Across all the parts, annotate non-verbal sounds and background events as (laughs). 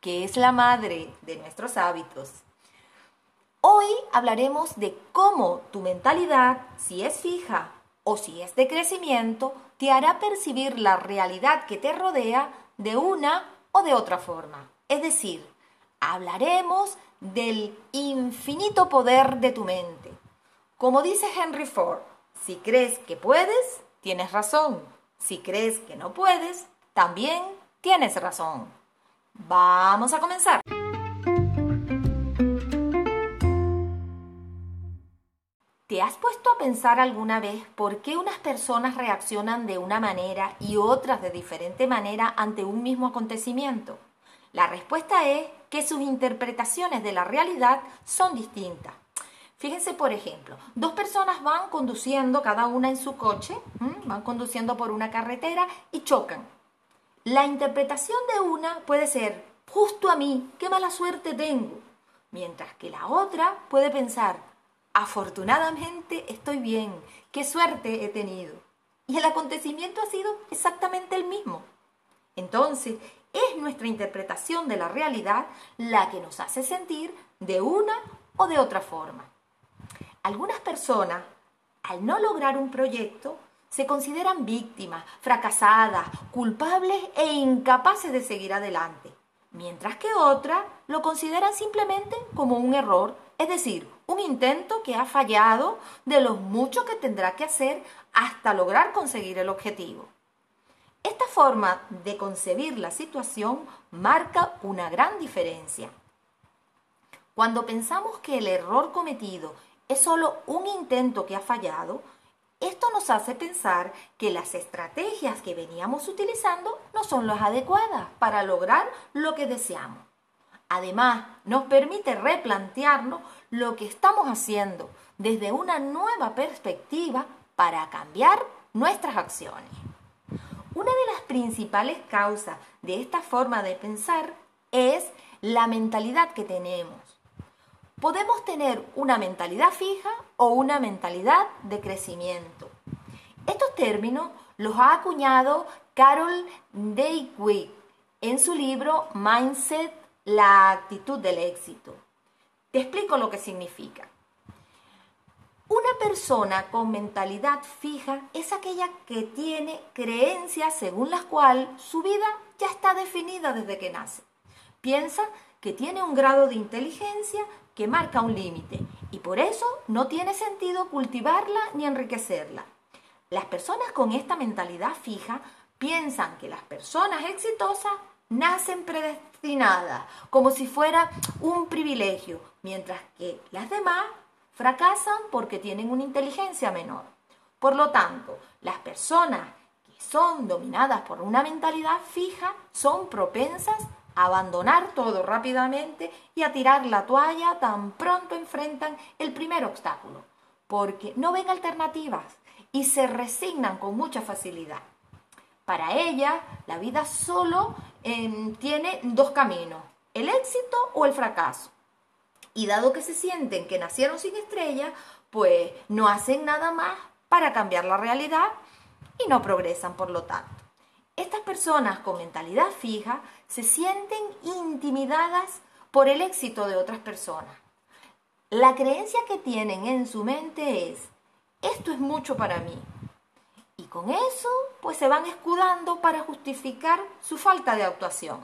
que es la madre de nuestros hábitos. Hoy hablaremos de cómo tu mentalidad, si es fija o si es de crecimiento, te hará percibir la realidad que te rodea de una o de otra forma. Es decir, hablaremos del infinito poder de tu mente. Como dice Henry Ford, si crees que puedes, tienes razón. Si crees que no puedes, también tienes razón. Vamos a comenzar. ¿Te has puesto a pensar alguna vez por qué unas personas reaccionan de una manera y otras de diferente manera ante un mismo acontecimiento? La respuesta es que sus interpretaciones de la realidad son distintas. Fíjense, por ejemplo, dos personas van conduciendo cada una en su coche, van conduciendo por una carretera y chocan. La interpretación de una puede ser, justo a mí, qué mala suerte tengo, mientras que la otra puede pensar, afortunadamente estoy bien, qué suerte he tenido. Y el acontecimiento ha sido exactamente el mismo. Entonces, es nuestra interpretación de la realidad la que nos hace sentir de una o de otra forma. Algunas personas, al no lograr un proyecto, se consideran víctimas, fracasadas, culpables e incapaces de seguir adelante, mientras que otras lo consideran simplemente como un error, es decir, un intento que ha fallado de los muchos que tendrá que hacer hasta lograr conseguir el objetivo. Esta forma de concebir la situación marca una gran diferencia. Cuando pensamos que el error cometido es solo un intento que ha fallado, hace pensar que las estrategias que veníamos utilizando no son las adecuadas para lograr lo que deseamos. Además, nos permite replantearnos lo que estamos haciendo desde una nueva perspectiva para cambiar nuestras acciones. Una de las principales causas de esta forma de pensar es la mentalidad que tenemos. Podemos tener una mentalidad fija o una mentalidad de crecimiento. Estos términos los ha acuñado Carol Dweck en su libro Mindset, la actitud del éxito. Te explico lo que significa. Una persona con mentalidad fija es aquella que tiene creencias según las cuales su vida ya está definida desde que nace. Piensa que tiene un grado de inteligencia que marca un límite y por eso no tiene sentido cultivarla ni enriquecerla. Las personas con esta mentalidad fija piensan que las personas exitosas nacen predestinadas, como si fuera un privilegio, mientras que las demás fracasan porque tienen una inteligencia menor. Por lo tanto, las personas que son dominadas por una mentalidad fija son propensas abandonar todo rápidamente y a tirar la toalla tan pronto enfrentan el primer obstáculo, porque no ven alternativas y se resignan con mucha facilidad. Para ella, la vida solo em, tiene dos caminos, el éxito o el fracaso. Y dado que se sienten que nacieron sin estrella, pues no hacen nada más para cambiar la realidad y no progresan por lo tanto. Estas personas con mentalidad fija se sienten intimidadas por el éxito de otras personas. La creencia que tienen en su mente es, esto es mucho para mí. Y con eso, pues se van escudando para justificar su falta de actuación.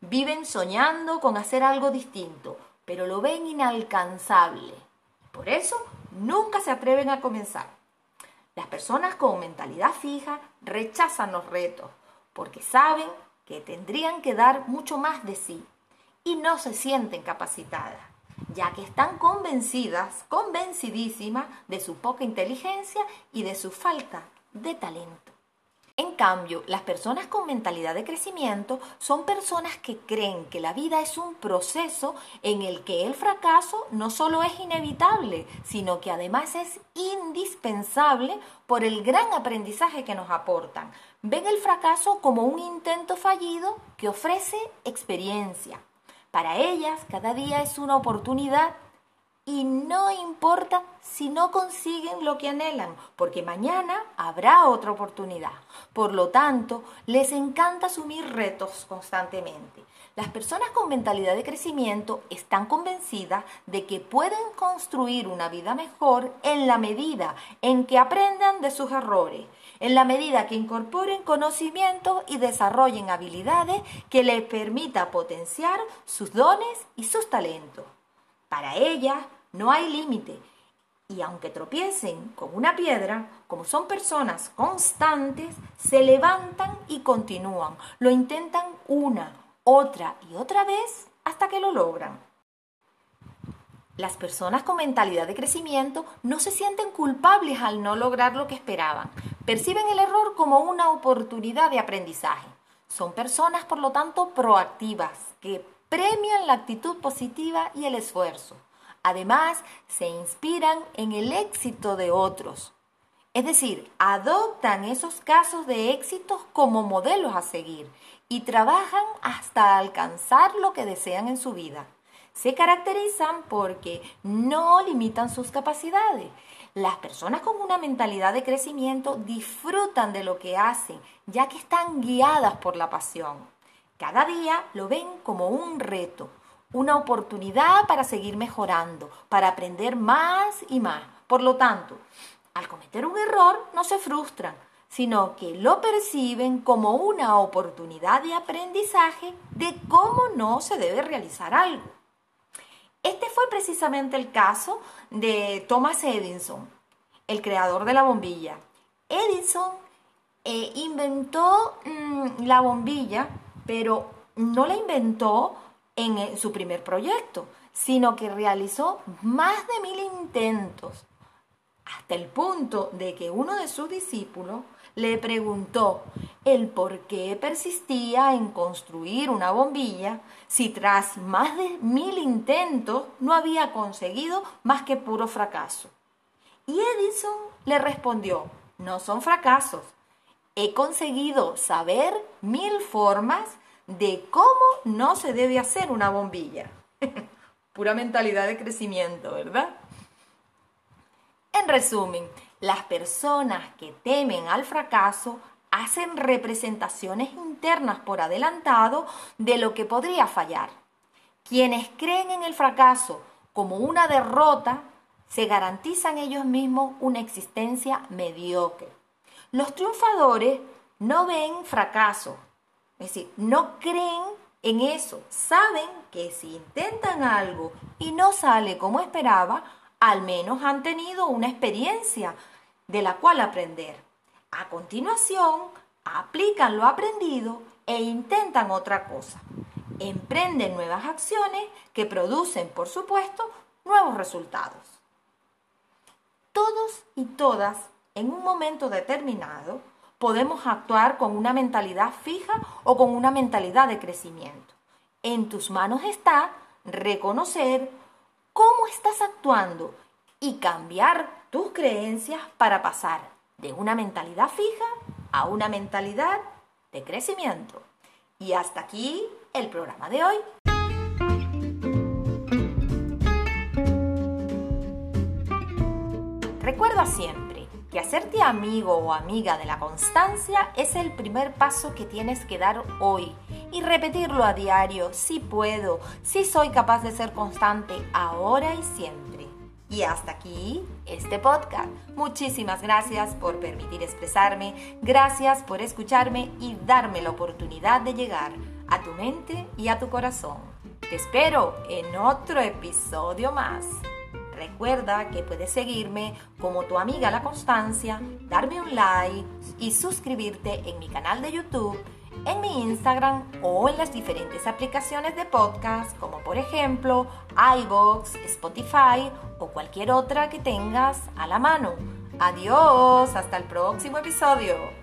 Viven soñando con hacer algo distinto, pero lo ven inalcanzable. Por eso, nunca se atreven a comenzar. Las personas con mentalidad fija rechazan los retos porque saben que tendrían que dar mucho más de sí y no se sienten capacitadas, ya que están convencidas, convencidísimas de su poca inteligencia y de su falta de talento. En cambio, las personas con mentalidad de crecimiento son personas que creen que la vida es un proceso en el que el fracaso no solo es inevitable, sino que además es indispensable por el gran aprendizaje que nos aportan. Ven el fracaso como un intento fallido que ofrece experiencia. Para ellas, cada día es una oportunidad y no importa si no consiguen lo que anhelan, porque mañana habrá otra oportunidad. Por lo tanto, les encanta asumir retos constantemente. Las personas con mentalidad de crecimiento están convencidas de que pueden construir una vida mejor en la medida en que aprendan de sus errores, en la medida que incorporen conocimientos y desarrollen habilidades que les permita potenciar sus dones y sus talentos. Para ellas, no hay límite. Y aunque tropiecen con una piedra, como son personas constantes, se levantan y continúan. Lo intentan una, otra y otra vez hasta que lo logran. Las personas con mentalidad de crecimiento no se sienten culpables al no lograr lo que esperaban. Perciben el error como una oportunidad de aprendizaje. Son personas, por lo tanto, proactivas, que premian la actitud positiva y el esfuerzo. Además, se inspiran en el éxito de otros. Es decir, adoptan esos casos de éxito como modelos a seguir y trabajan hasta alcanzar lo que desean en su vida. Se caracterizan porque no limitan sus capacidades. Las personas con una mentalidad de crecimiento disfrutan de lo que hacen, ya que están guiadas por la pasión. Cada día lo ven como un reto, una oportunidad para seguir mejorando, para aprender más y más. Por lo tanto, al cometer un error no se frustran, sino que lo perciben como una oportunidad de aprendizaje de cómo no se debe realizar algo. Este fue precisamente el caso de Thomas Edison, el creador de la bombilla. Edison eh, inventó mm, la bombilla, pero no la inventó en su primer proyecto, sino que realizó más de mil intentos, hasta el punto de que uno de sus discípulos le preguntó el por qué persistía en construir una bombilla si tras más de mil intentos no había conseguido más que puro fracaso. Y Edison le respondió, no son fracasos, he conseguido saber mil formas de cómo no se debe hacer una bombilla. (laughs) Pura mentalidad de crecimiento, ¿verdad? En resumen, las personas que temen al fracaso hacen representaciones internas por adelantado de lo que podría fallar. Quienes creen en el fracaso como una derrota, se garantizan ellos mismos una existencia mediocre. Los triunfadores no ven fracaso, es decir, no creen en eso. Saben que si intentan algo y no sale como esperaba, al menos han tenido una experiencia de la cual aprender. A continuación, aplican lo aprendido e intentan otra cosa. Emprenden nuevas acciones que producen, por supuesto, nuevos resultados. Todos y todas, en un momento determinado, podemos actuar con una mentalidad fija o con una mentalidad de crecimiento. En tus manos está reconocer cómo estás actuando y cambiar tus creencias para pasar de una mentalidad fija a una mentalidad de crecimiento. Y hasta aquí el programa de hoy. Recuerda siempre que hacerte amigo o amiga de la constancia es el primer paso que tienes que dar hoy y repetirlo a diario, si puedo, si soy capaz de ser constante ahora y siempre. Y hasta aquí este podcast. Muchísimas gracias por permitir expresarme, gracias por escucharme y darme la oportunidad de llegar a tu mente y a tu corazón. Te espero en otro episodio más. Recuerda que puedes seguirme como tu amiga La Constancia, darme un like y suscribirte en mi canal de YouTube, en mi Instagram o en las diferentes aplicaciones de podcast como por ejemplo iBox, Spotify o cualquier otra que tengas a la mano. Adiós, hasta el próximo episodio.